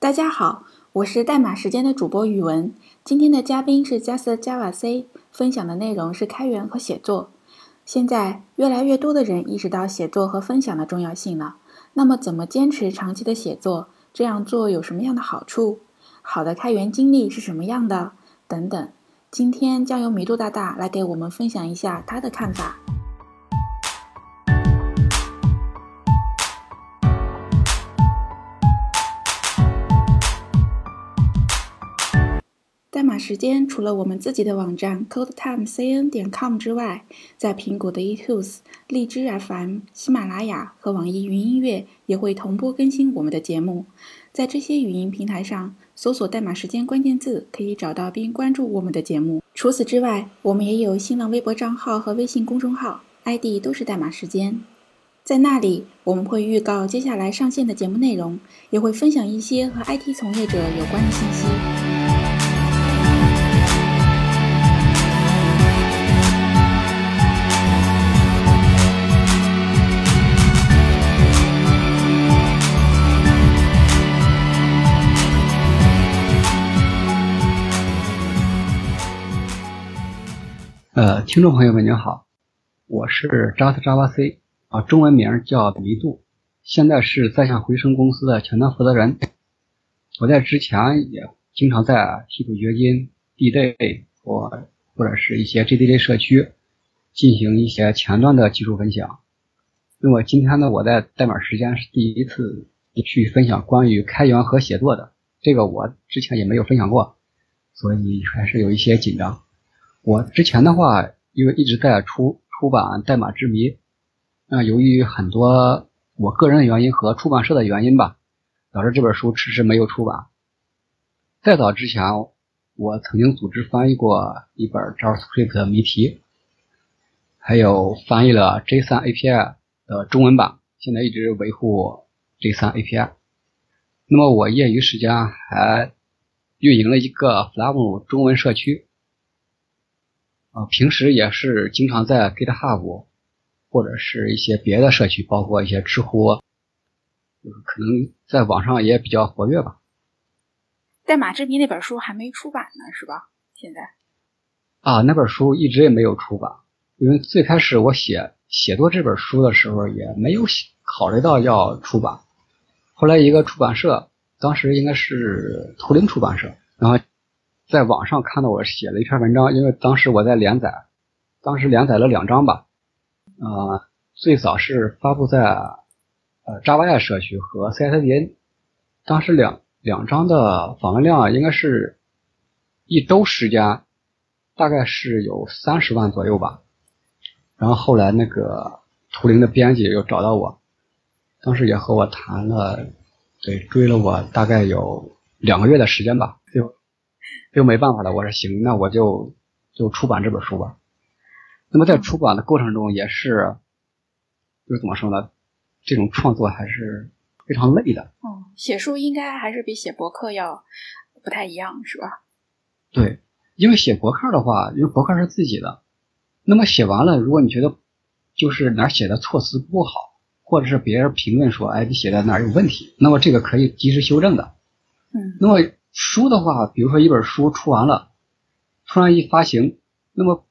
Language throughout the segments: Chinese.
大家好，我是代码时间的主播宇文。今天的嘉宾是 Just Java C，分享的内容是开源和写作。现在越来越多的人意识到写作和分享的重要性了。那么，怎么坚持长期的写作？这样做有什么样的好处？好的开源经历是什么样的？等等。今天将由米度大大来给我们分享一下他的看法。代码时间除了我们自己的网站 CodeTimeCN 点 com 之外，在苹果的 iTunes、荔枝 FM、喜马拉雅和网易云音乐也会同步更新我们的节目。在这些语音平台上搜索“代码时间”关键字，可以找到并关注我们的节目。除此之外，我们也有新浪微博账号和微信公众号，ID 都是代码时间。在那里，我们会预告接下来上线的节目内容，也会分享一些和 IT 从业者有关的信息。呃，听众朋友们您好，我是 Just Java C 啊，中文名叫迷度，现在是在线回声公司的前端负责人。我在之前也经常在稀土掘金、D-Day 或或者是一些 JDK 社区进行一些前端的技术分享。那么今天呢，我在代码时间是第一次去分享关于开源和写作的，这个我之前也没有分享过，所以还是有一些紧张。我之前的话，因为一直在出出版《代码之谜》，那由于很多我个人的原因和出版社的原因吧，导致这本书迟迟没有出版。再早之前，我曾经组织翻译过一本 JavaScript 的谜题，还有翻译了 J3 API 的中文版，现在一直维护 J3 API。那么我业余时间还运营了一个 Flavom 中文社区。啊，平时也是经常在 GitHub 或者是一些别的社区，包括一些知乎，就是可能在网上也比较活跃吧。代码之谜那本书还没出版呢，是吧？现在啊，那本书一直也没有出版，因为最开始我写写作这本书的时候也没有考虑到要出版。后来一个出版社，当时应该是图灵出版社，然后。在网上看到我写了一篇文章，因为当时我在连载，当时连载了两章吧，呃，最早是发布在呃 Java 社区和 CSDN，当时两两章的访问量应该是一周时间，大概是有三十万左右吧，然后后来那个图灵的编辑又找到我，当时也和我谈了，对，追了我大概有两个月的时间吧，就。就没办法了，我说行，那我就就出版这本书吧。那么在出版的过程中，也是就是怎么说呢？这种创作还是非常累的。哦，写书应该还是比写博客要不太一样，是吧？对，因为写博客的话，因为博客是自己的，那么写完了，如果你觉得就是哪写的措辞不好，或者是别人评论说，哎，你写的哪有问题，那么这个可以及时修正的。嗯，那么。书的话，比如说一本书出完了，突然一发行，那么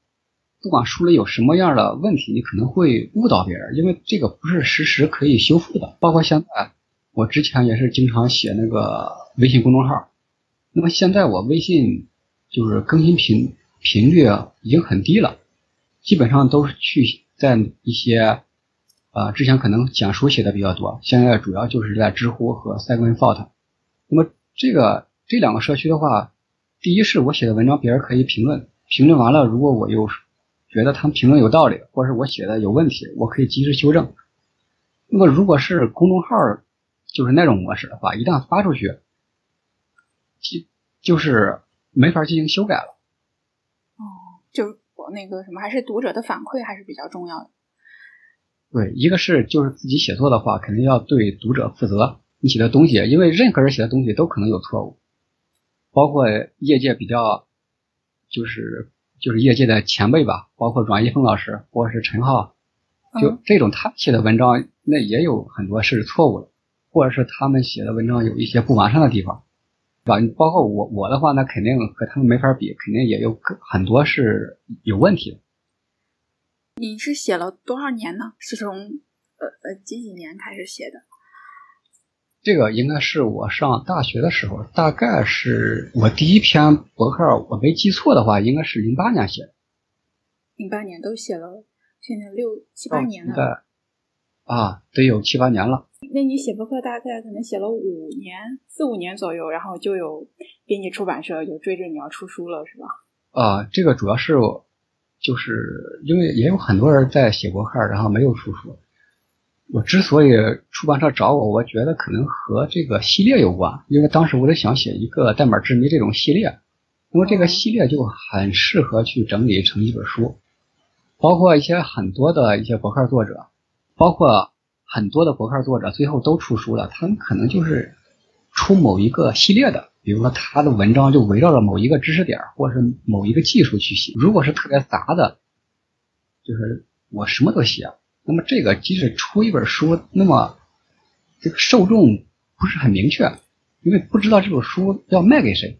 不管书里有什么样的问题，你可能会误导别人，因为这个不是实时可以修复的。包括现在，我之前也是经常写那个微信公众号，那么现在我微信就是更新频频率已经很低了，基本上都是去在一些啊之前可能讲书写的比较多，现在主要就是在知乎和 Second Thought。那么这个。这两个社区的话，第一是我写的文章别人可以评论，评论完了，如果我有觉得他们评论有道理，或者是我写的有问题，我可以及时修正。那么如果是公众号，就是那种模式的话，一旦发出去，就就是没法进行修改了。哦，就我那个什么，还是读者的反馈还是比较重要的。对，一个是就是自己写作的话，肯定要对读者负责，你写的东西，因为任何人写的东西都可能有错误。包括业界比较，就是就是业界的前辈吧，包括阮一峰老师或者是陈浩，就这种他写的文章，那也有很多是错误的。或者是他们写的文章有一些不完善的地方，对吧？包括我我的话，那肯定和他们没法比，肯定也有很多是有问题的。你是写了多少年呢？是从呃呃几几年开始写的？这个应该是我上大学的时候，大概是我第一篇博客，我没记错的话，应该是零八年写的。零八年都写了，现在六七八年了。啊，得有七八年了。那你写博客大概可能写了五年，四五年左右，然后就有编辑出版社就追着你要出书了，是吧？啊，这个主要是就是因为也有很多人在写博客，然后没有出书。我之所以出版社找我，我觉得可能和这个系列有关，因为当时我就想写一个代码之谜这种系列，因为这个系列就很适合去整理成一本书，包括一些很多的一些博客作者。包括很多的博客作者最后都出书了，他们可能就是出某一个系列的，比如说他的文章就围绕着某一个知识点或者是某一个技术去写。如果是特别杂的，就是我什么都写，那么这个即使出一本书，那么这个受众不是很明确，因为不知道这本书要卖给谁。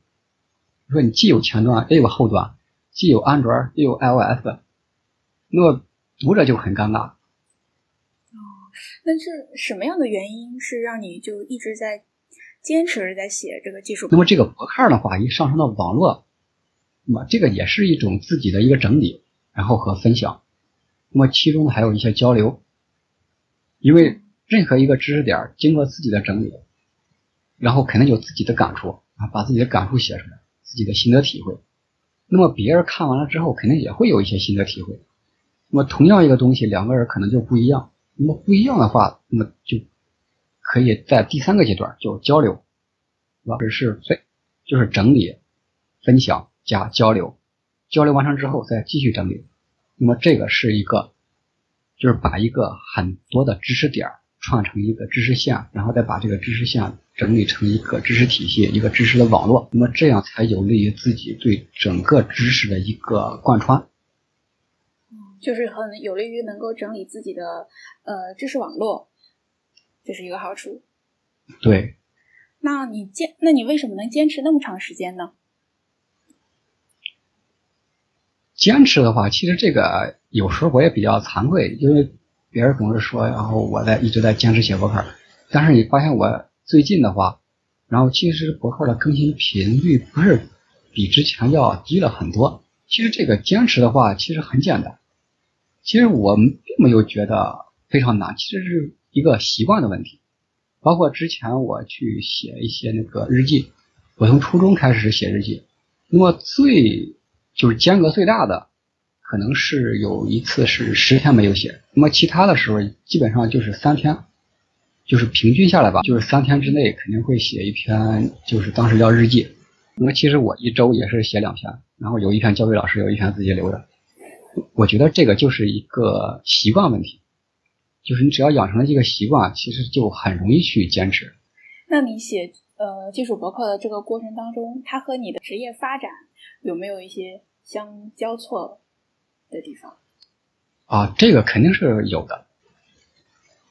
说你既有前端也有后端，既有安卓又有 iOS，那么读者就很尴尬。那是什么样的原因是让你就一直在坚持在写这个技术？那么这个博客的话，一上升到网络，那么这个也是一种自己的一个整理，然后和分享。那么其中还有一些交流，因为任何一个知识点经过自己的整理，然后肯定有自己的感触啊，把自己的感触写出来，自己的心得体会。那么别人看完了之后，肯定也会有一些心得体会。那么同样一个东西，两个人可能就不一样。那么不一样的话，那么就可以在第三个阶段就交流，是吧？是分，就是整理、分享加交流，交流完成之后再继续整理。那么这个是一个，就是把一个很多的知识点串成一个知识线，然后再把这个知识线整理成一个知识体系、一个知识的网络。那么这样才有利于自己对整个知识的一个贯穿。就是很有利于能够整理自己的呃知识网络，这是一个好处。对。那你坚，那你为什么能坚持那么长时间呢？坚持的话，其实这个有时候我也比较惭愧，因为别人总是说，然后我在一直在坚持写博客，但是你发现我最近的话，然后其实博客的更新频率不是比之前要低了很多。其实这个坚持的话，其实很简单。其实我们并没有觉得非常难，其实是一个习惯的问题。包括之前我去写一些那个日记，我从初中开始写日记，那么最就是间隔最大的，可能是有一次是十天没有写，那么其他的时候基本上就是三天，就是平均下来吧，就是三天之内肯定会写一篇，就是当时叫日记。那么其实我一周也是写两篇，然后有一篇交给老师，有一篇自己留着。我觉得这个就是一个习惯问题，就是你只要养成了这个习惯，其实就很容易去坚持。那你写呃技术博客的这个过程当中，它和你的职业发展有没有一些相交错的地方？啊，这个肯定是有的。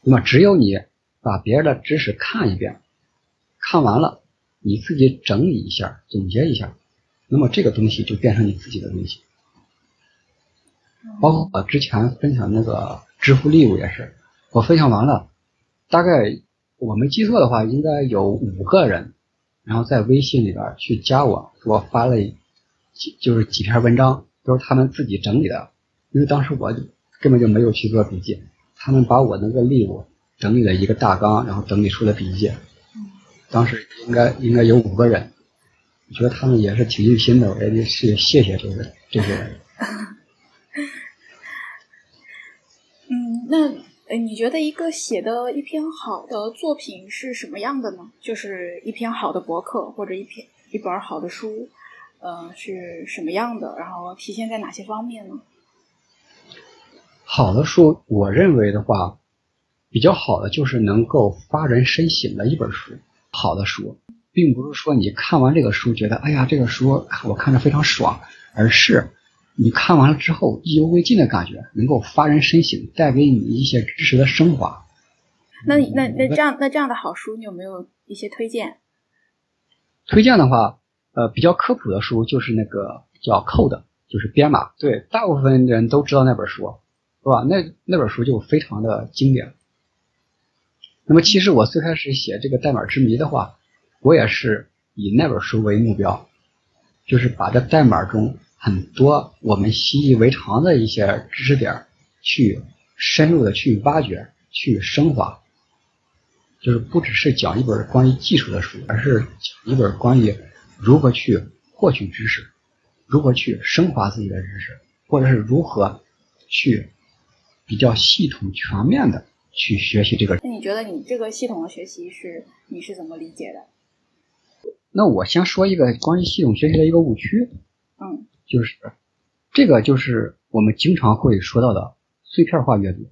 那么只有你把别人的知识看一遍，看完了，你自己整理一下，总结一下，那么这个东西就变成你自己的东西。包括我之前分享那个支付利物也是，我分享完了，大概我没记错的话，应该有五个人，然后在微信里边去加我，给我发了几就是几篇文章，都是他们自己整理的，因为当时我根本就没有去做笔记，他们把我那个例物整理了一个大纲，然后整理出了笔记。当时应该应该有五个人，我觉得他们也是挺用心的，我也是谢谢这个这些人。嗯那，呃，你觉得一个写的一篇好的作品是什么样的呢？就是一篇好的博客或者一篇一本好的书，呃，是什么样的？然后体现在哪些方面呢？好的书，我认为的话，比较好的就是能够发人深省的一本书。好的书，并不是说你看完这个书觉得，哎呀，这个书我看着非常爽，而是。你看完了之后意犹未尽的感觉，能够发人深省，带给你一些知识的升华。那那那这样那这样的好书，你有没有一些推荐？推荐的话，呃，比较科普的书就是那个叫 Code，就是编码。对，大部分人都知道那本书，是吧？那那本书就非常的经典。那么其实我最开始写这个代码之谜的话，我也是以那本书为目标，就是把这代码中很多我们习以为常的一些知识点去深入的去挖掘、去升华。就是不只是讲一本关于技术的书，而是讲一本关于如何去获取知识，如何去升华自己的知识，或者是如何去比较系统全面的去学习这个。那你觉得你这个系统的学习是你是怎么理解的？那我先说一个关于系统学习的一个误区。嗯，就是这个就是我们经常会说到的碎片化阅读，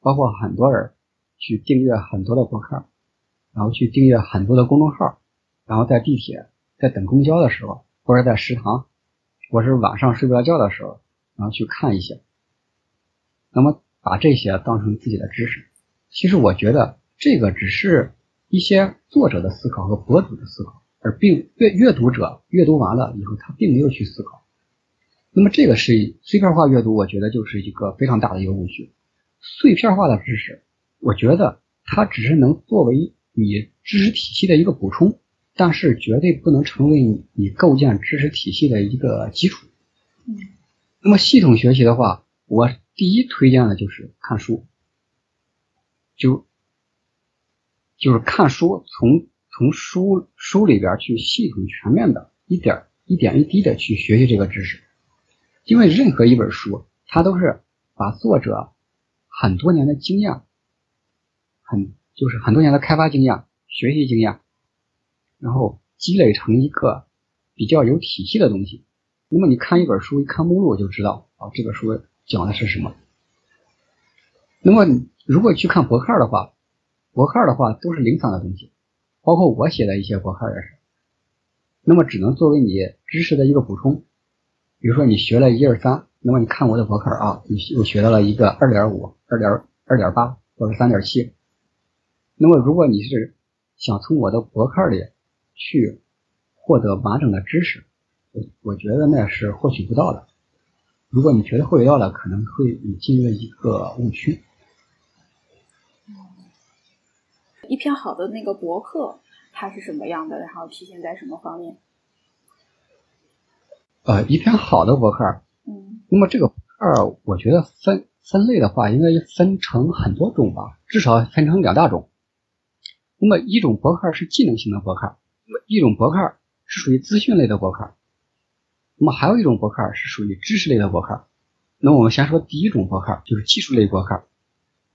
包括很多人。去订阅很多的博客，然后去订阅很多的公众号，然后在地铁、在等公交的时候，或者在食堂，或是晚上睡不着觉的时候，然后去看一些，那么把这些当成自己的知识。其实我觉得这个只是一些作者的思考和博主的思考，而并阅阅读者阅读完了以后，他并没有去思考。那么这个是碎片化阅读，我觉得就是一个非常大的一个误区。碎片化的知识。我觉得它只是能作为你知识体系的一个补充，但是绝对不能成为你你构建知识体系的一个基础。嗯，那么系统学习的话，我第一推荐的就是看书，就就是看书，从从书书里边去系统全面的一点一点一滴的去学习这个知识，因为任何一本书，它都是把作者很多年的经验。很就是很多年的开发经验、学习经验，然后积累成一个比较有体系的东西。那么你看一本书，一看目录就知道啊，这本书讲的是什么。那么如果去看博客的话，博客的话都是零散的东西，包括我写的一些博客也是。那么只能作为你知识的一个补充。比如说你学了一二三，那么你看我的博客啊，你又学到了一个二点五、二点二点八或者三点七。那么，如果你是想从我的博客里去获得完整的知识，我我觉得那是获取不到的。如果你觉得获取到了，可能会你进入一个误区。一篇好的那个博客，它是什么样的？然后体现在什么方面？呃，一篇好的博客，嗯，那么这个二，我觉得分分类的话，应该分成很多种吧，至少分成两大种。那么一种博客是技能型的博客，一种博客是属于资讯类的博客，那么还有一种博客是属于知识类的博客。那我们先说第一种博客，就是技术类博客。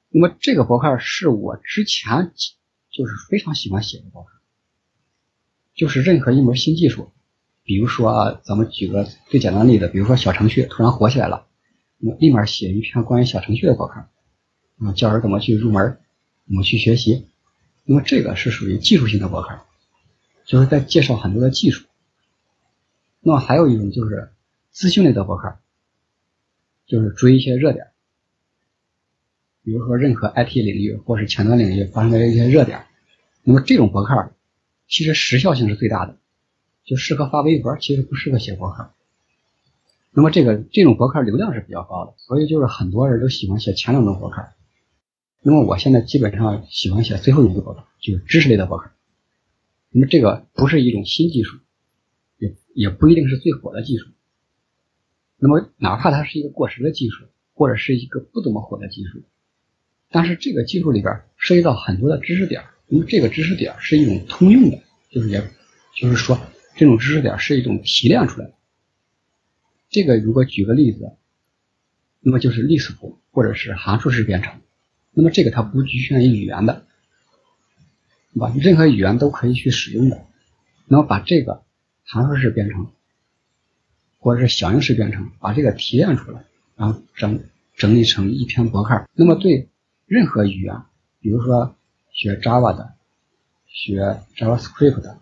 那么这个博客是我之前就是非常喜欢写的博客，就是任何一门新技术，比如说啊咱们举个最简单例子，比如说小程序突然火起来了，那立马写一篇关于小程序的博客，啊，教人怎么去入门，怎么去学习。那么这个是属于技术性的博客，就是在介绍很多的技术。那么还有一种就是资讯类的博客，就是追一些热点，比如说任何 IT 领域或是前端领域发生的一些热点。那么这种博客其实时效性是最大的，就适合发微博，其实不适合写博客。那么这个这种博客流量是比较高的，所以就是很多人都喜欢写前两种博客。那么我现在基本上喜欢写最后一个博客，就是知识类的博客。那么这个不是一种新技术，也也不一定是最火的技术。那么哪怕它是一个过时的技术，或者是一个不怎么火的技术，但是这个技术里边涉及到很多的知识点，那么这个知识点是一种通用的，就是也就是说这种知识点是一种提炼出来的。这个如果举个例子，那么就是历史图或者是函数式编程。那么这个它不局限于语言的，把？任何语言都可以去使用的。那么把这个函数式编程，或者是响应式编程，把这个提炼出来，然后整整理成一篇博客。那么对任何语言，比如说学 Java 的、学 JavaScript 的，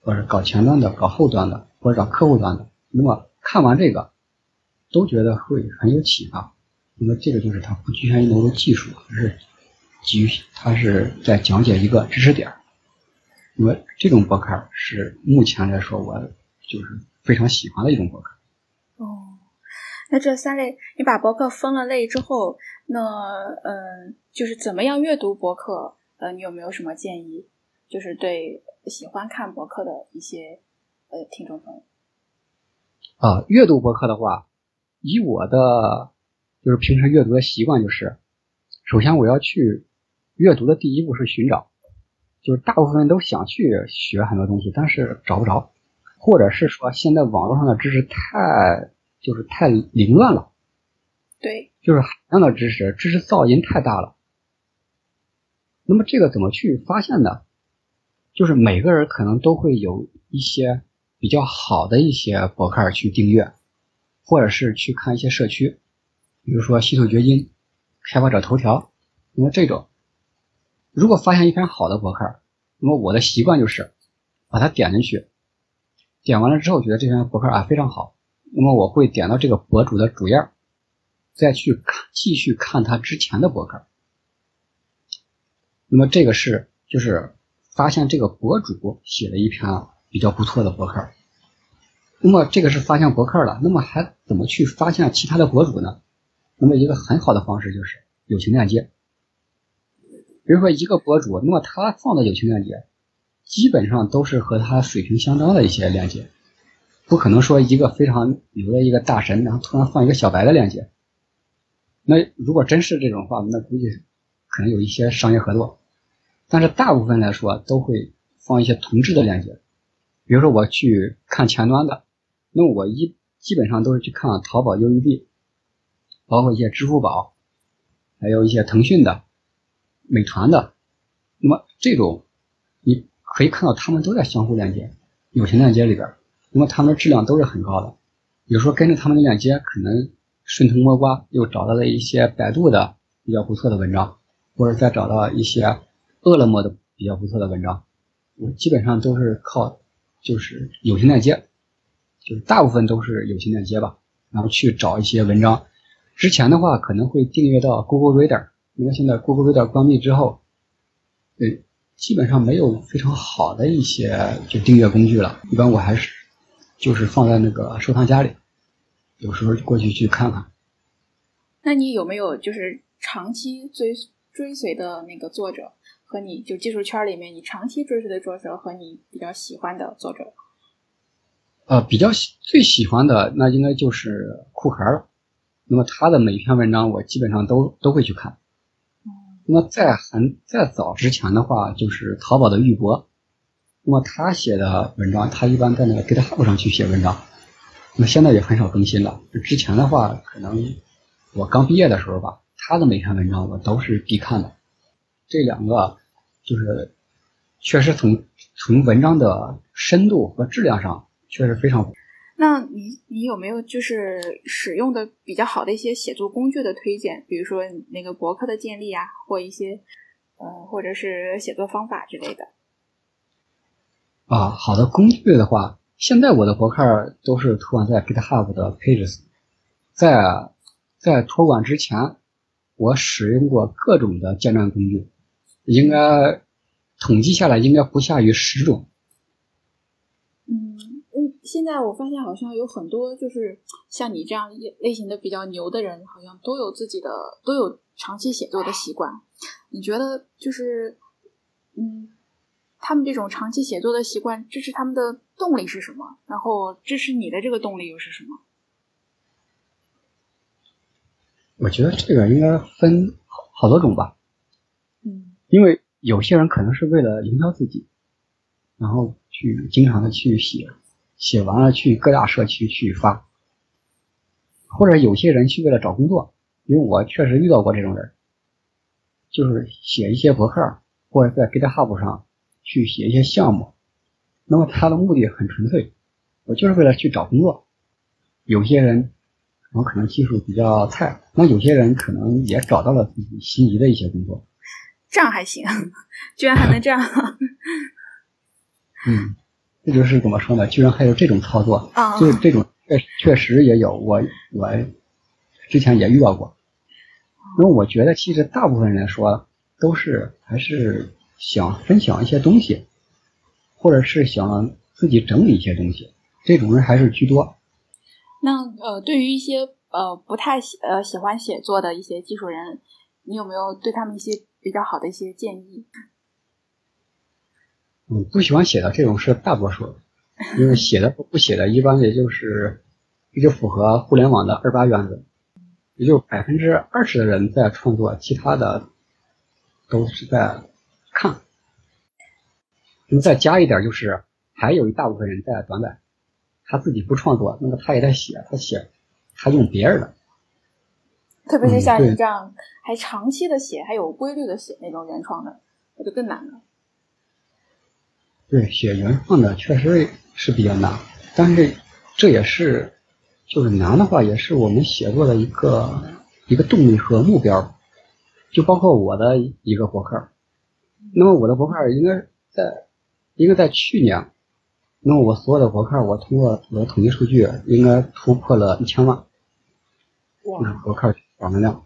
或者搞前端的、搞后端的，或者搞客户端的，那么看完这个，都觉得会很有启发。那么这个就是它不局限于某种技术，而是基于它是在讲解一个知识点。那么这种博客是目前来说我就是非常喜欢的一种博客。哦，那这三类你把博客分了类之后，那嗯，就是怎么样阅读博客？呃，你有没有什么建议？就是对喜欢看博客的一些呃听众朋友。啊，阅读博客的话，以我的就是平时阅读的习惯，就是首先我要去阅读的第一步是寻找。就是大部分人都想去学很多东西，但是找不着，或者是说现在网络上的知识太就是太凌乱了，对，就是海量的知识，知识噪音太大了。那么这个怎么去发现呢？就是每个人可能都会有一些比较好的一些博客去订阅，或者是去看一些社区，比如说稀土掘金、开发者头条，那么这种。如果发现一篇好的博客，那么我的习惯就是把它点进去，点完了之后觉得这篇博客啊非常好，那么我会点到这个博主的主页，再去看继续看他之前的博客。那么这个是就是发现这个博主写了一篇比较不错的博客，那么这个是发现博客了，那么还怎么去发现其他的博主呢？那么一个很好的方式就是友情链接。比如说一个博主，那么他放的友情链接，基本上都是和他水平相当的一些链接，不可能说一个非常牛的一个大神，然后突然放一个小白的链接。那如果真是这种话，那估计可能有一些商业合作。但是大部分来说都会放一些同质的链接。比如说我去看前端的，那我一基本上都是去看淘宝 UED，包括一些支付宝，还有一些腾讯的。美团的，那么这种你可以看到，他们都在相互链接，友情链接里边，那么他们的质量都是很高的。有时候跟着他们的链接，可能顺藤摸瓜又找到了一些百度的比较不错的文章，或者再找到一些饿了么的比较不错的文章。我基本上都是靠就是友情链接，就是大部分都是友情链接吧，然后去找一些文章。之前的话可能会订阅到 Google Reader。因为现在 Google Reader 关闭之后，对，基本上没有非常好的一些就订阅工具了。一般我还是就是放在那个收藏夹里，有时候过去去看看。那你有没有就是长期追追随的那个作者，和你就技术圈里面你长期追随的作者和你比较喜欢的作者？呃，比较喜最喜欢的那应该就是库克了。那么他的每一篇文章我基本上都都会去看。那在很在早之前的话，就是淘宝的玉博，那么他写的文章，他一般在那个 GitHub 上去写文章，那现在也很少更新了。之前的话，可能我刚毕业的时候吧，他的每篇文章我都是必看的。这两个就是确实从从文章的深度和质量上确实非常。那你你有没有就是使用的比较好的一些写作工具的推荐？比如说那个博客的建立啊，或一些呃，或者是写作方法之类的。啊，好的工具的话，现在我的博客都是托管在 GitHub 的 Pages。在在托管之前，我使用过各种的建站工具，应该统计下来应该不下于十种。现在我发现好像有很多就是像你这样类型的比较牛的人，好像都有自己的都有长期写作的习惯。你觉得就是嗯，他们这种长期写作的习惯支持他们的动力是什么？然后支持你的这个动力又是什么？我觉得这个应该分好多种吧。嗯，因为有些人可能是为了营销自己，然后去经常的去写。写完了去各大社区去发，或者有些人去为了找工作，因为我确实遇到过这种人，就是写一些博客或者在 GitHub 上去写一些项目，那么他的目的很纯粹，我就是为了去找工作。有些人我可能技术比较菜，那有些人可能也找到了自己心仪的一些工作，这样还行，居然还能这样，嗯。这就是怎么说呢？居然还有这种操作，就这种确确实也有，我我之前也遇到过。因为我觉得，其实大部分人来说，都是还是想分享一些东西，或者是想自己整理一些东西，这种人还是居多。那呃，对于一些呃不太喜呃喜欢写作的一些技术人，你有没有对他们一些比较好的一些建议？嗯，不喜欢写的这种是大多数，因为写的不写的，一般也就是一直符合互联网的二八原则，也就百分之二十的人在创作，其他的都是在看。那么再加一点，就是还有一大部分人在短板，他自己不创作，那么他也在写，他写，他用别人的。特别是像你这样还长期的写，还有规律的写那种原创的，那就更难了。对，写原创的确实是比较难，但是这也是就是难的话，也是我们写作的一个一个动力和目标。就包括我的一个博客，那么我的博客应该在应该在去年，那么我所有的博客，我通过我的统计数据，应该突破了一千万。那！博客访问量，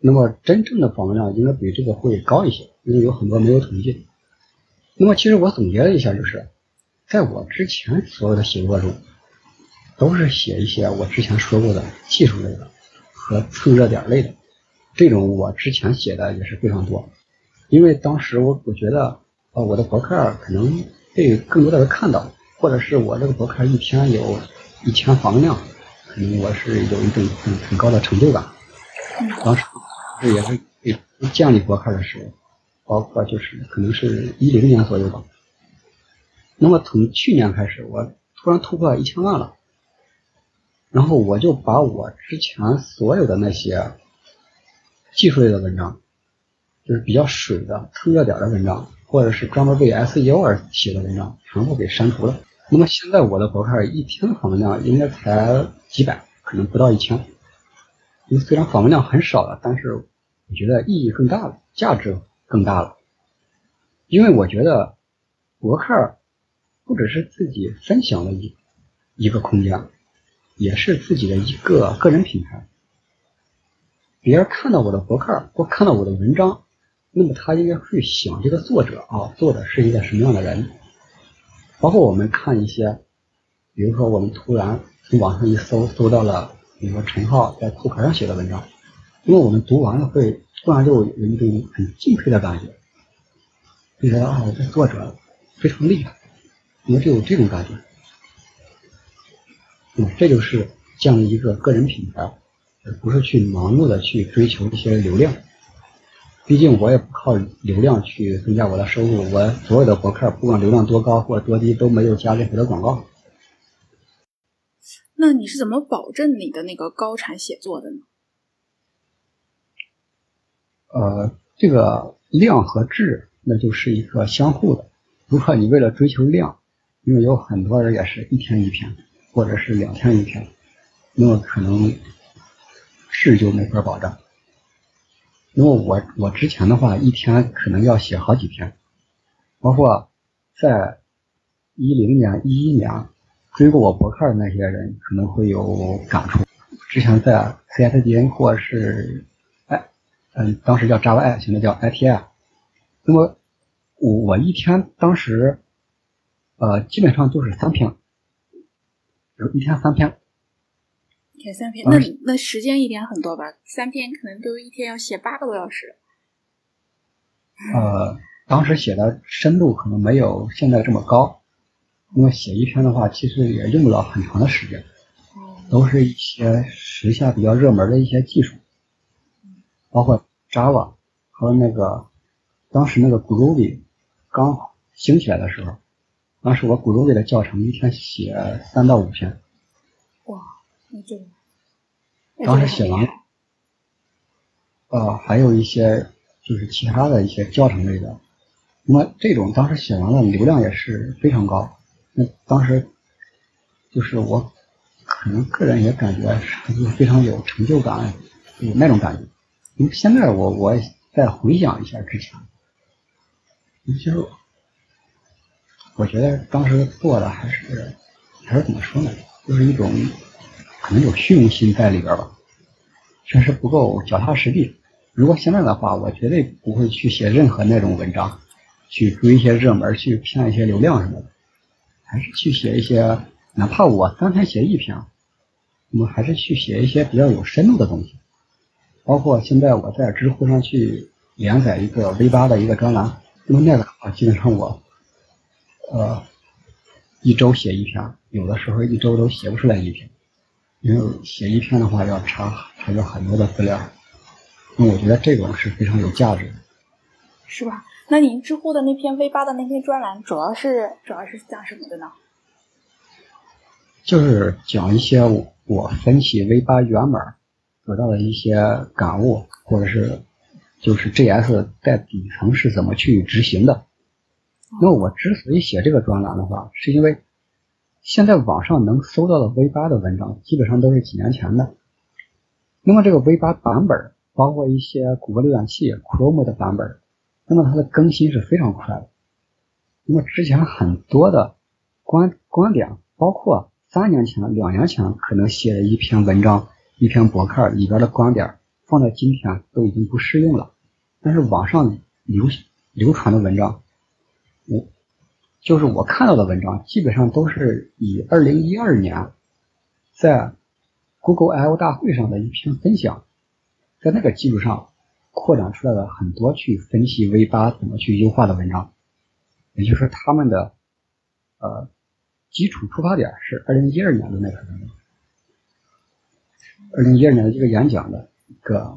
那么真正的访问量应该比这个会高一些，因为有很多没有统计。那么，其实我总结了一下，就是在我之前所有的写作中，都是写一些我之前说过的技术类的和蹭热点类的。这种我之前写的也是非常多，因为当时我我觉得，呃，我的博客可能被更多的人看到，或者是我这个博客一天有一千访问量，可能我是有一种很很高的成就感。当时这也是建立博客的时候。包括就是可能是一零年左右吧，那么从去年开始，我突然突破一千万了，然后我就把我之前所有的那些技术类的文章，就是比较水的蹭热点的文章，或者是专门为 SEO 而写的文章，全部给删除了。那么现在我的博客一天访问量应该才几百，可能不到一千。因为虽然访问量很少了，但是我觉得意义更大了，价值。更大了，因为我觉得博客不只是自己分享的一一个空间，也是自己的一个个人品牌。别人看到我的博客或看到我的文章，那么他应该会想这个作者啊，作者是一个什么样的人。包括我们看一些，比如说我们突然从网上一搜，搜到了比如说陈浩在酷壳上写的文章，那么我们读完了会。突然就有一种很敬佩的感觉，就觉得啊，这作者非常厉害，那么就有这种感觉。嗯，这就是建立一个个人品牌，而不是去盲目的去追求一些流量。毕竟我也不靠流量去增加我的收入，我所有的博客不管流量多高或者多低都没有加任何的广告。那你是怎么保证你的那个高产写作的呢？呃，这个量和质，那就是一个相互的。如果你为了追求量，因为有很多人也是一天一篇，或者是两天一篇，那么可能质就没法保障。那么我我之前的话，一天可能要写好几篇，包括在一零年、一一年追过我博客的那些人可能会有感触。之前在 CSDN 或是。嗯，当时叫 Java I，现在叫 ITI。那么我我一天当时呃基本上都是三篇，就一天三篇。一天三篇，那那时间一点很多吧？三篇可能都一天要写八个多小时。呃，当时写的深度可能没有现在这么高，因为写一篇的话，其实也用不了很长的时间，都是一些时下比较热门的一些技术。包括 Java 和那个当时那个 Groovy 刚兴起来的时候，当时我 Groovy 的教程一天写三到五篇。哇，那这个当时写完，呃，还有一些就是其他的一些教程类的，那么这种当时写完了流量也是非常高。那当时就是我可能个人也感觉是非常有成就感，有那种感觉。因为现在我我再回想一下之前，其实我觉得当时做的还是还是怎么说呢，就是一种可能有虚荣心在里边吧，确实不够脚踏实地。如果现在的话，我绝对不会去写任何那种文章，去追一些热门，去骗一些流量什么的，还是去写一些，哪怕我当天写一篇，我们还是去写一些比较有深度的东西。包括现在我在知乎上去连载一个 V 八的一个专栏，那么那个话基本上我，呃，一周写一篇，有的时候一周都写不出来一篇，因为写一篇的话要查查阅很多的资料，那我觉得这种是非常有价值的，是吧？那您知乎的那篇 V 八的那篇专栏，主要是主要是讲什么的呢？就是讲一些我分析 V 八源码。得到的一些感悟，或者是就是 JS 在底层是怎么去执行的。那么我之所以写这个专栏的话，是因为现在网上能搜到的 V 八的文章基本上都是几年前的。那么这个 V 八版本，包括一些谷歌浏览器 Chrome 的版本，那么它的更新是非常快的。那么之前很多的观观点，包括三年前、两年前可能写的一篇文章。一篇博客里边的观点放在今天都已经不适用了，但是网上流流传的文章，我就是我看到的文章，基本上都是以二零一二年在 Google I/O 大会上的一篇分享，在那个基础上扩展出来了很多去分析 V 八怎么去优化的文章，也就是说他们的呃基础出发点是二零一二年的那篇文章。二零一二年的一个演讲的一个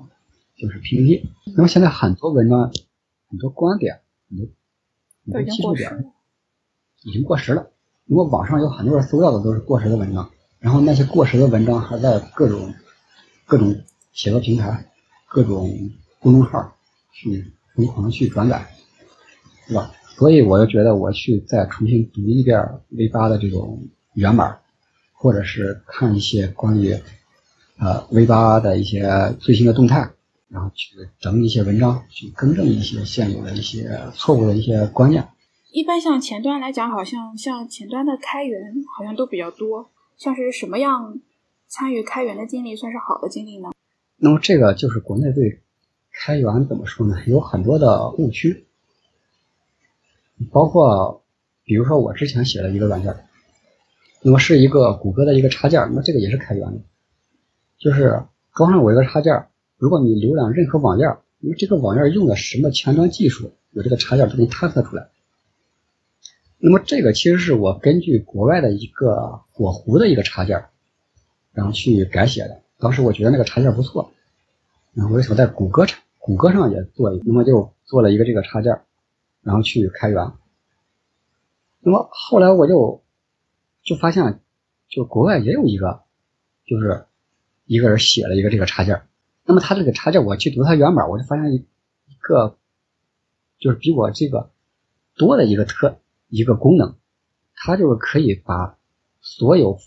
就是 PPT，那么现在很多文章、很多观点、很多很多技术点已经过时了。因为网上有很多人搜到的都是过时的文章，然后那些过时的文章还在各种各种写作平台、各种公众号去疯狂的去转载，是吧？所以我就觉得我去再重新读一遍 V 八的这种源码，或者是看一些关于。呃，V 八的一些最新的动态，然后去整理一些文章，去更正一些现有的一些错误的一些观念。一般像前端来讲，好像像前端的开源好像都比较多。像是什么样参与开源的经历算是好的经历呢？那么这个就是国内对开源怎么说呢？有很多的误区，包括比如说我之前写了一个软件，那么是一个谷歌的一个插件，那么这个也是开源的。就是装上我一个插件，如果你浏览任何网页，因为这个网页用的什么前端技术，有这个插件都能探测出来。那么这个其实是我根据国外的一个火狐的一个插件，然后去改写的。当时我觉得那个插件不错，然后我就想在谷歌上谷歌上也做，那么就做了一个这个插件，然后去开源。那么后来我就就发现，就国外也有一个，就是。一个人写了一个这个插件，那么他这个插件，我去读它源码，我就发现一个，就是比我这个多的一个特一个功能，它就是可以把所有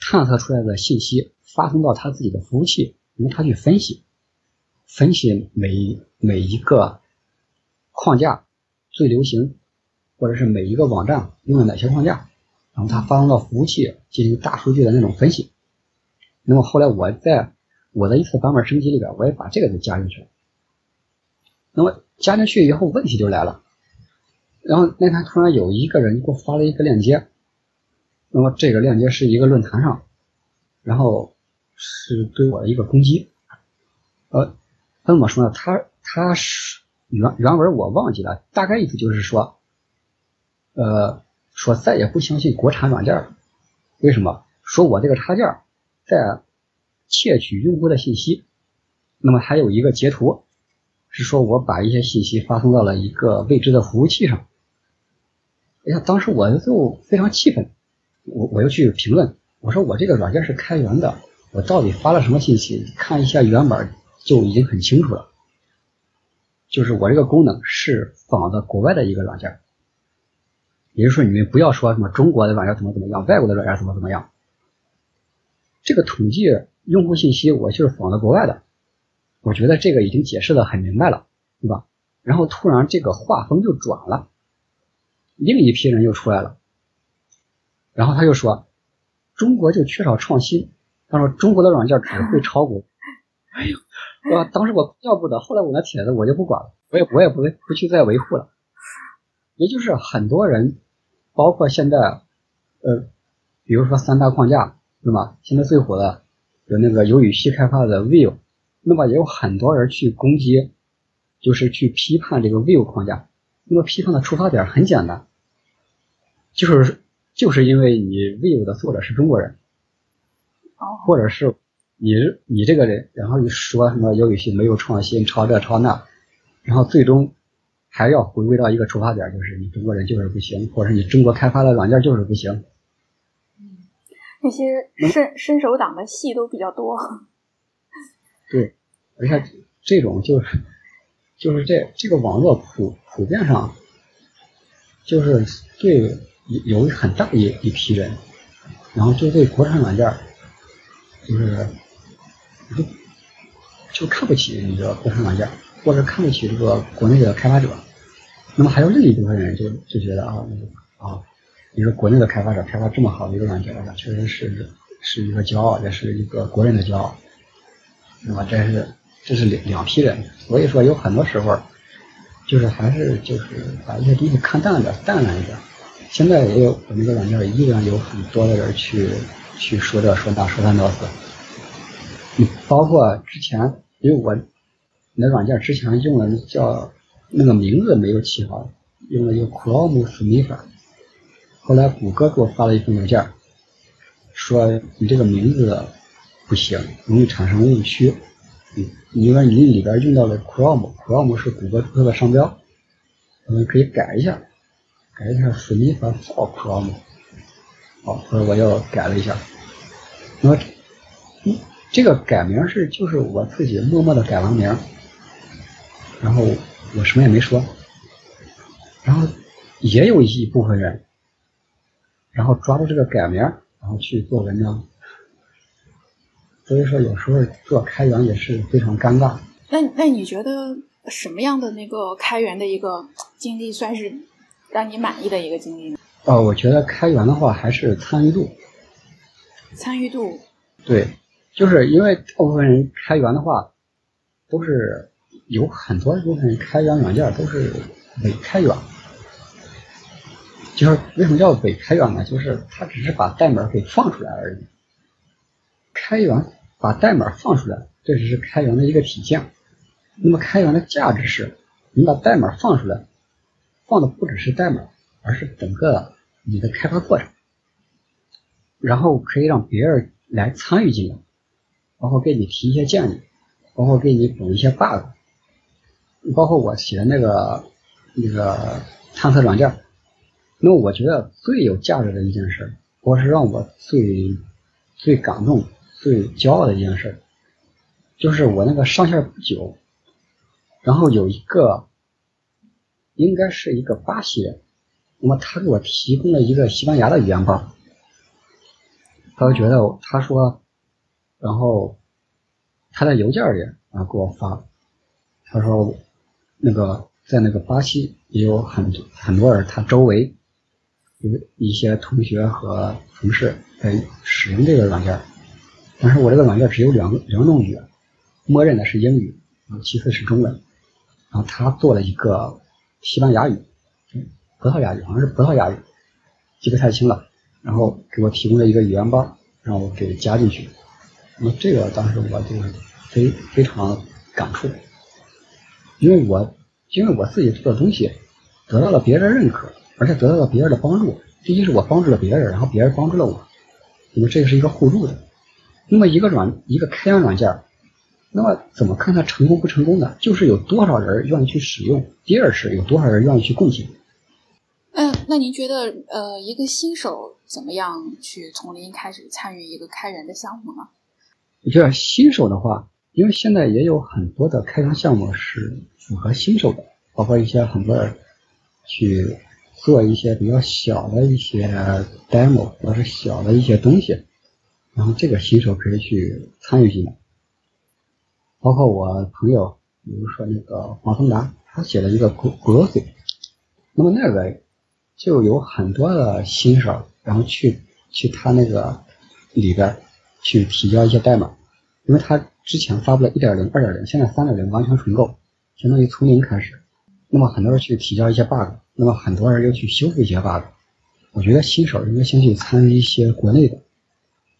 探测出来的信息发送到他自己的服务器，由他去分析，分析每每一个框架最流行，或者是每一个网站用了哪些框架，然后他发送到服务器进行大数据的那种分析。那么后来我在我的一次版本升级里边，我也把这个给加进去了。那么加进去以后，问题就来了。然后那天突然有一个人给我发了一个链接，那么这个链接是一个论坛上，然后是对我的一个攻击。呃，怎么说呢？他他是原原文我忘记了，大概意思就是说，呃，说再也不相信国产软件了。为什么？说我这个插件。在窃取用户的信息，那么还有一个截图，是说我把一些信息发送到了一个未知的服务器上。哎呀，当时我就非常气愤，我我又去评论，我说我这个软件是开源的，我到底发了什么信息？看一下源码就已经很清楚了，就是我这个功能是仿的国外的一个软件，也就是说你们不要说什么中国的软件怎么怎么样，外国的软件怎么怎么样。这个统计用户信息，我就是仿的国外的，我觉得这个已经解释的很明白了，对吧？然后突然这个画风就转了，另一批人又出来了，然后他又说中国就缺少创新，他说中国的软件只会炒股，哎呦，我当时我要不得，后来我那帖子我就不管了，我也我也不不去再维护了。也就是很多人，包括现在，呃，比如说三大框架，对吧？现在最火的有那个由语系开发的 Vue，那么也有很多人去攻击，就是去批判这个 Vue 框架。那么批判的出发点很简单，就是就是因为你 Vue 的作者是中国人，或者是你你这个人，然后你说什么由语系没有创新，抄这抄那，然后最终。还要回归到一个出发点，就是你中国人就是不行，或者是你中国开发的软件就是不行。嗯，那些伸伸手党的戏都比较多。对，而且这种就是就是这这个网络普普遍上，就是对有很大一一批人，然后就对国产软件就是就就看不起你个国产软件。或者看不起这个国内的开发者，那么还有另一部分人就就觉得啊啊，你说国内的开发者开发这么好的一个软件，确实是是一个骄傲，也是一个国人的骄傲。那么这是这是两两批人，所以说有很多时候就是还是就是把一些东西看淡点，淡然一点。现在也有我们的软件依然有很多的人去去说这说那说三道四，你包括之前因为我。那软件之前用了叫那个名字没有起好，用了一个 Chrome Sniffer。后来谷歌给我发了一封邮件，说你这个名字不行，容易产生误区。嗯，因为你里边用到了 Chrome，Chrome 是谷歌注册的商标，我们可以改一下，改一下属于和 for Chrome。好，后来我又改了一下。那么，这个改名是就是我自己默默的改完名。然后我什么也没说，然后也有一部分人，然后抓住这个改名，然后去做文章，所以说有时候做开源也是非常尴尬。那那你觉得什么样的那个开源的一个经历算是让你满意的一个经历呢？哦，我觉得开源的话还是参与度。参与度。对，就是因为大部分人开源的话都是。有很多部分开源软件都是伪开源，就是为什么叫伪开源呢？就是它只是把代码给放出来而已。开源把代码放出来，这只是开源的一个体现。那么开源的价值是，你把代码放出来，放的不只是代码，而是整个你的开发过程，然后可以让别人来参与进来，包括给你提一些建议，包括给你补一些 bug。包括我写的那个那个探测软件，那我觉得最有价值的一件事，或是让我最最感动、最骄傲的一件事，就是我那个上线不久，然后有一个应该是一个巴西人，那么他给我提供了一个西班牙的语言包，他就觉得他说，然后他在邮件里啊给我发，他说。那个在那个巴西也有很多很多人，他周围一些同学和同事在使用这个软件，但是我这个软件只有两个两种语言，默认的是英语，然后其次是中文，然后他做了一个西班牙语，葡萄牙语好像是葡萄牙语，记不太清了，然后给我提供了一个语言包，让我给加进去，那么这个当时我就是非非常感触。因为我因为我自己做的东西得到了别人认可，而且得到了别人的帮助。第一是我帮助了别人，然后别人帮助了我，那么这个是一个互助的。那么一个软一个开源软件，那么怎么看它成功不成功的？就是有多少人愿意去使用。第二是有多少人愿意去贡献。嗯，那您觉得呃，一个新手怎么样去从零开始参与一个开源的项目呢？我觉得新手的话。因为现在也有很多的开源项目是符合新手的，包括一些很多人去做一些比较小的一些 demo 或者是小的一些东西，然后这个新手可以去参与进来。包括我朋友，比如说那个黄松达，他写了一个 Glossy，那么那个就有很多的新手，然后去去他那个里边去提交一些代码，因为他。之前发布了一点零、二点零，现在三点零完全重构，相当于从零开始。那么很多人去提交一些 bug，那么很多人又去修复一些 bug。我觉得新手应该先去参与一些国内的，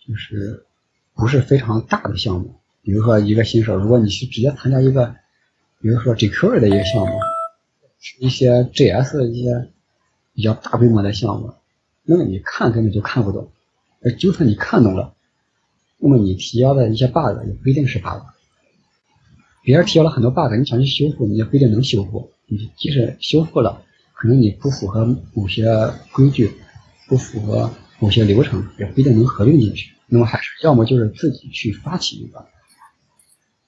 就是不是非常大的项目。比如说一个新手，如果你去直接参加一个，比如说 jQuery 的一个项目，一些 JS 的一些比较大规模的项目，那么你看根本就看不懂。而就算你看懂了，那么你提交的一些 bug 也不一定是 bug。别人提交了很多 bug，你想去修复，你也不一定能修复。你即使修复了，可能你不符合某些规矩，不符合某些流程，也不一定能合并进去。那么还是要么就是自己去发起一个，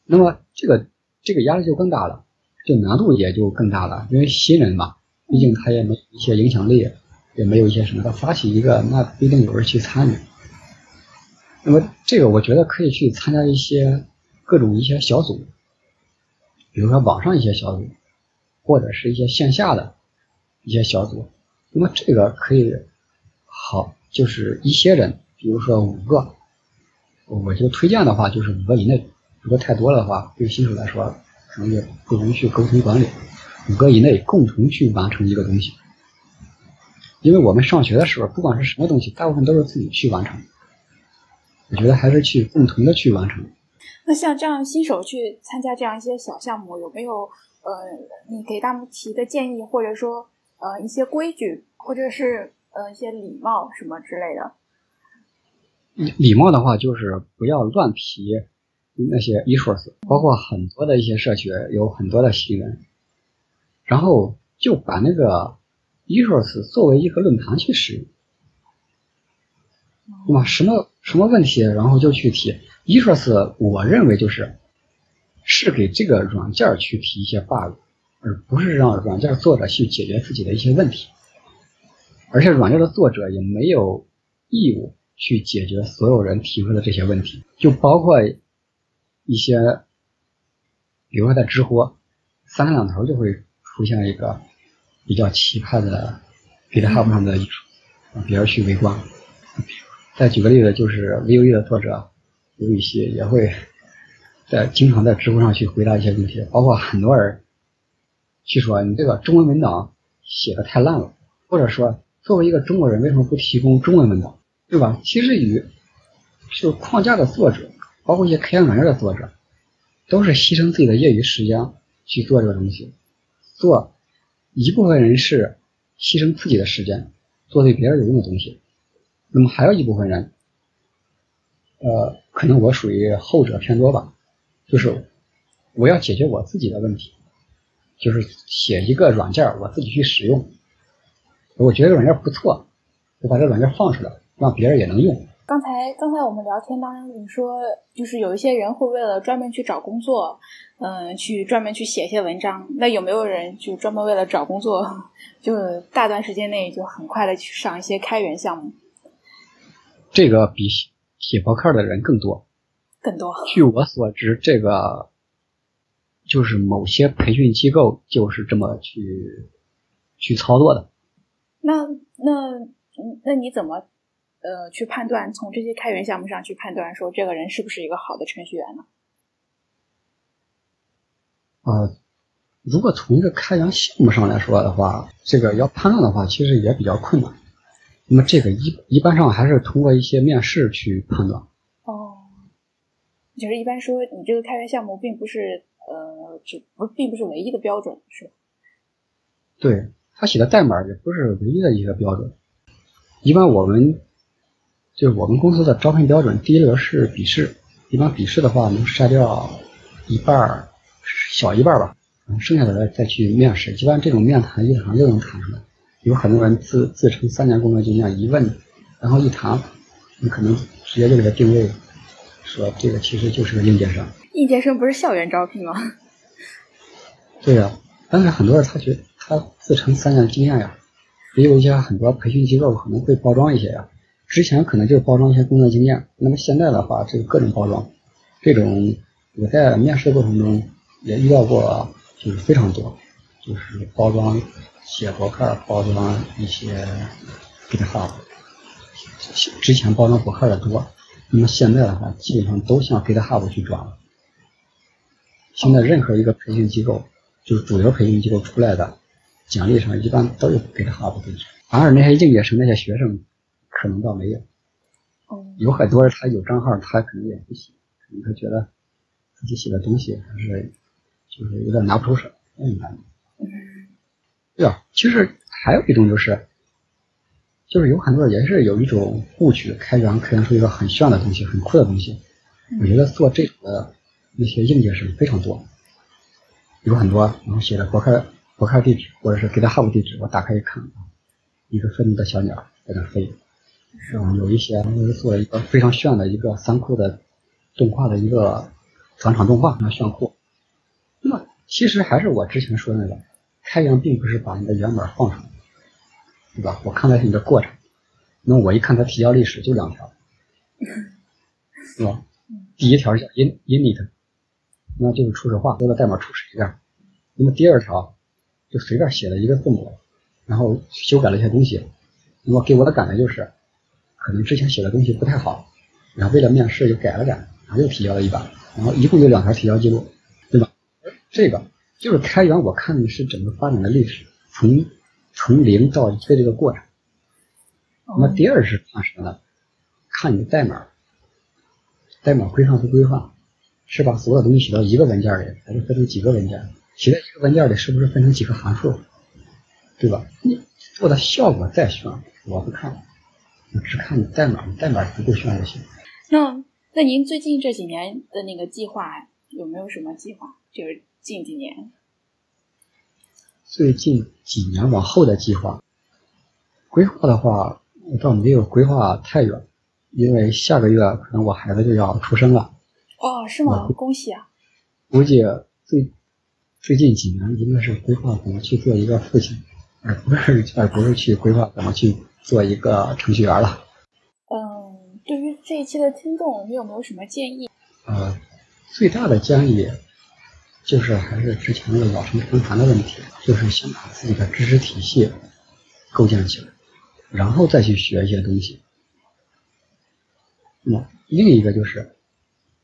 那么这个这个压力就更大了，就难度也就更大了。因为新人嘛，毕竟他也没一些影响力，也没有一些什么，他发起一个，那不一定有人去参与。那么这个我觉得可以去参加一些各种一些小组，比如说网上一些小组。或者是一些线下的一些小组，那么这个可以好，就是一些人，比如说五个，我就推荐的话就是五个以内，如果太多的话，对新手来说可能也不容易去沟通管理。五个以内共同去完成一个东西，因为我们上学的时候，不管是什么东西，大部分都是自己去完成。我觉得还是去共同的去完成。那像这样新手去参加这样一些小项目，有没有？呃，你给他们提的建议，或者说呃一些规矩，或者是呃一些礼貌什么之类的。礼貌的话，就是不要乱提那些 resource，包括很多的一些社区有很多的新人，然后就把那个 resource 作为一个论坛去使用，那么什么什么问题，然后就去提 resource，我认为就是。是给这个软件去提一些 bug，而不是让软件作者去解决自己的一些问题。而且软件的作者也没有义务去解决所有人提出的这些问题，就包括一些，比如说在知乎，三天两头就会出现一个比较奇葩的 GitHub 上的，别人去围观。再举个例子，就是 Vue 的作者刘禹锡也会。在经常在知乎上去回答一些问题，包括很多人去说你这个中文文档写的太烂了，或者说作为一个中国人为什么不提供中文文档，对吧？其实与就框架的作者，包括一些开源软件的作者，都是牺牲自己的业余时间去做这个东西，做一部分人是牺牲自己的时间做对别人有用的东西，那么还有一部分人，呃，可能我属于后者偏多吧。就是我要解决我自己的问题，就是写一个软件我自己去使用。我觉得软件不错，我把这软件放出来，让别人也能用。刚才刚才我们聊天当中你说，就是有一些人会为了专门去找工作，嗯，去专门去写一些文章。那有没有人就专门为了找工作，就大段时间内就很快的去上一些开源项目？这个比写博客的人更多。更多。据我所知，这个就是某些培训机构就是这么去去操作的。那那那你怎么呃去判断？从这些开源项目上去判断，说这个人是不是一个好的程序员呢？呃，如果从一个开源项目上来说的话，这个要判断的话，其实也比较困难。那么这个一一般上还是通过一些面试去判断。哦就是一般说，你这个开源项目并不是呃，只不并不是唯一的标准，是吧？对他写的代码也不是唯一的一个标准。一般我们就是我们公司的招聘标准，第一轮是笔试，一般笔试的话能筛掉一半小一半吧，剩下的再再去面试。一般这种面谈一谈就能谈出来。有很多人自自称三年工作经验，一问，然后一谈，你可能直接就给他定位。说这个其实就是个应届生，应届生不是校园招聘吗？对呀，但是很多人他觉他自称三年经验呀，也有一些很多培训机构可能会包装一些呀。之前可能就是包装一些工作经验，那么现在的话，这个各种包装，这种我在面试过程中也遇到过，就是非常多，就是包装写博客，包装一些 GitHub，之前包装博客的多。那么现在的话，基本上都向 GitHub 去转了。现在任何一个培训机构，就是主流培训机构出来的奖励上，一般都有 GitHub 地址。反而那些应届生、那些学生，可能倒没有。哦，有很多人他有账号，他可能也不写，可能他觉得自己写的东西还是就是有点拿不出手，嗯，对吧？其实还有一种就是，就是有很多人也是有一种误区，开源开源出一个很炫的东西，很酷的东西。我觉得做这种的那些应届生非常多，有很多，然后写的博客博客地址或者是给他 hub 地址，我打开一看，一个愤怒的小鸟在那飞。嗯，有一些就是做了一个非常炫的一个三酷的动画的一个转场动画，非常炫酷。那么其实还是我之前说的那个，太阳并不是把你的原码放出来，对吧？我看的是你的过程。那我一看它提交历史就两条，是吧？第一条叫 in init，那就是初始化，做的代码初始一遍。那么第二条就随便写了一个字母，然后修改了一些东西。那么给我的感觉就是。可能之前写的东西不太好，然后为了面试又改了改，然后又提交了一版，然后一共有两条提交记录，对吧？这个就是开源，我看的是整个发展的历史，从从零到一的这个过程。那么第二是看什么呢？看你的代码，代码规范不规范？是把所有东西写到一个文件里，还是分成几个文件？写在一个文件里，是不是分成几个函数？对吧？你做的效果再炫，我不看。我只看你代码，你代码不够炫就行。那那您最近这几年的那个计划有没有什么计划？就是近几年。最近几年往后的计划，规划的话，我倒没有规划太远，因为下个月可能我孩子就要出生了。哦，是吗？恭喜啊！估计最最近几年应该是规划怎么去做一个父亲，而不是而不是去规划怎么去。做一个程序员了。嗯，对于这一期的听众，你有没有什么建议？呃，最大的建议就是还是之前那个老生常谈的问题，就是先把自己的知识体系构建起来，然后再去学一些东西。那另一个就是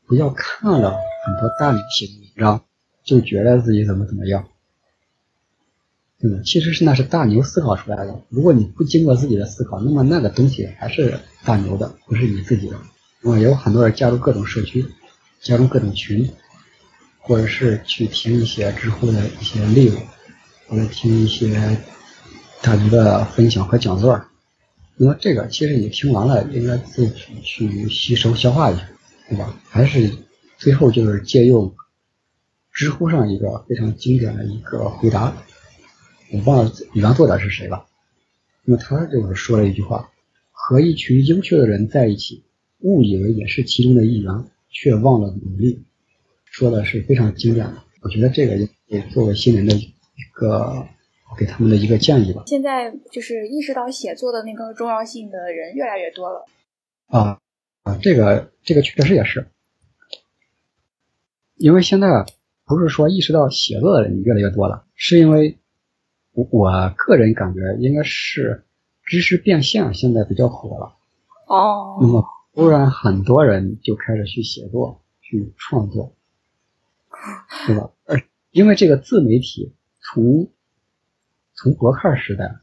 不要看了很多大牛写的文章，就觉得自己怎么怎么样。对吧，其实是那是大牛思考出来的。如果你不经过自己的思考，那么那个东西还是大牛的，不是你自己的。那么有很多人加入各种社区，加入各种群，或者是去听一些知乎的一些内容或者听一些大牛的分享和讲座。那么这个其实你听完了，应该自己去吸收消化一下，对吧？还是最后就是借用知乎上一个非常经典的一个回答。我忘了原作者是谁了，那么他就是说了一句话：和一群优秀的人在一起，误以为也是其中的一员，却忘了努力。说的是非常经典的，我觉得这个也作为新人的一个给他们的一个建议吧。现在就是意识到写作的那个重要性的人越来越多了。啊啊，这个这个确实也是，因为现在不是说意识到写作的人越来越多了，是因为。我个人感觉应该是知识变现现在比较火了哦，那么突然很多人就开始去写作、去创作，对吧？而因为这个自媒体从从博客时代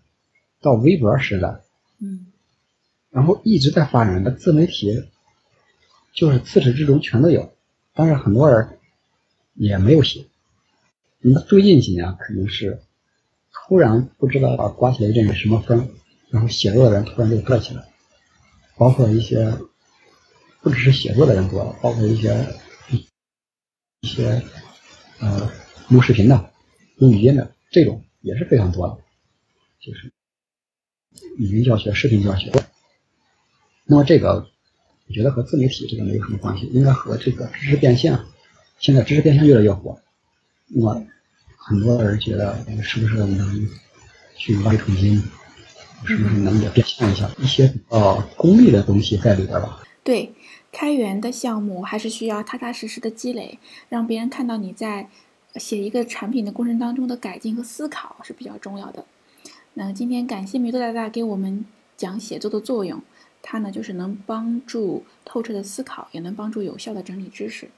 到微博时代，嗯，然后一直在发展的自媒体，就是自始至终全都有，但是很多人也没有写。那么最近几年肯定是。突然不知道刮起了一阵什么风，然后写作的人突然就多起来，包括一些不只是写作的人多了，包括一些一些呃录视频的、录语音的这种也是非常多的，就是语音教学、视频教学。那么这个我觉得和自媒体这个没有什么关系，应该和这个知识变现。现在知识变现越来越火，那么。很多人觉得，是不是能去挖一桶金？是不是能也变现一下一些呃功利的东西在里边吧？对，开源的项目还是需要踏踏实实的积累，让别人看到你在写一个产品的过程当中的改进和思考是比较重要的。那今天感谢米多大大给我们讲写作的作用，它呢就是能帮助透彻的思考，也能帮助有效的整理知识。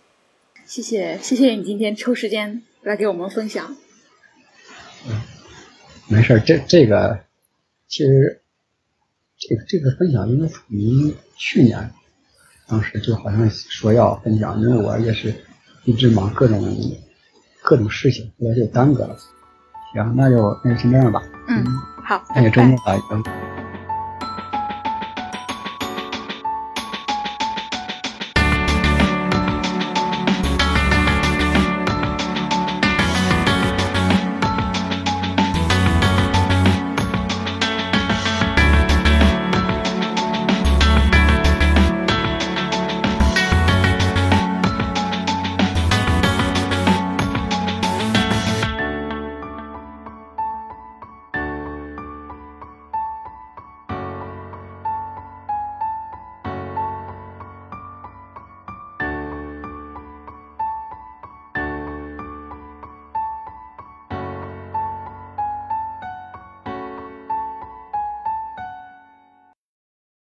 谢谢，谢谢你今天抽时间来给我们分享。嗯，没事儿这这个其实这个这个分享应该属于去年，当时就好像说要分享，因为我也是一直忙各种各种事情，后来就耽搁了。行，那就那就先这样吧。嗯，好，那就周末了。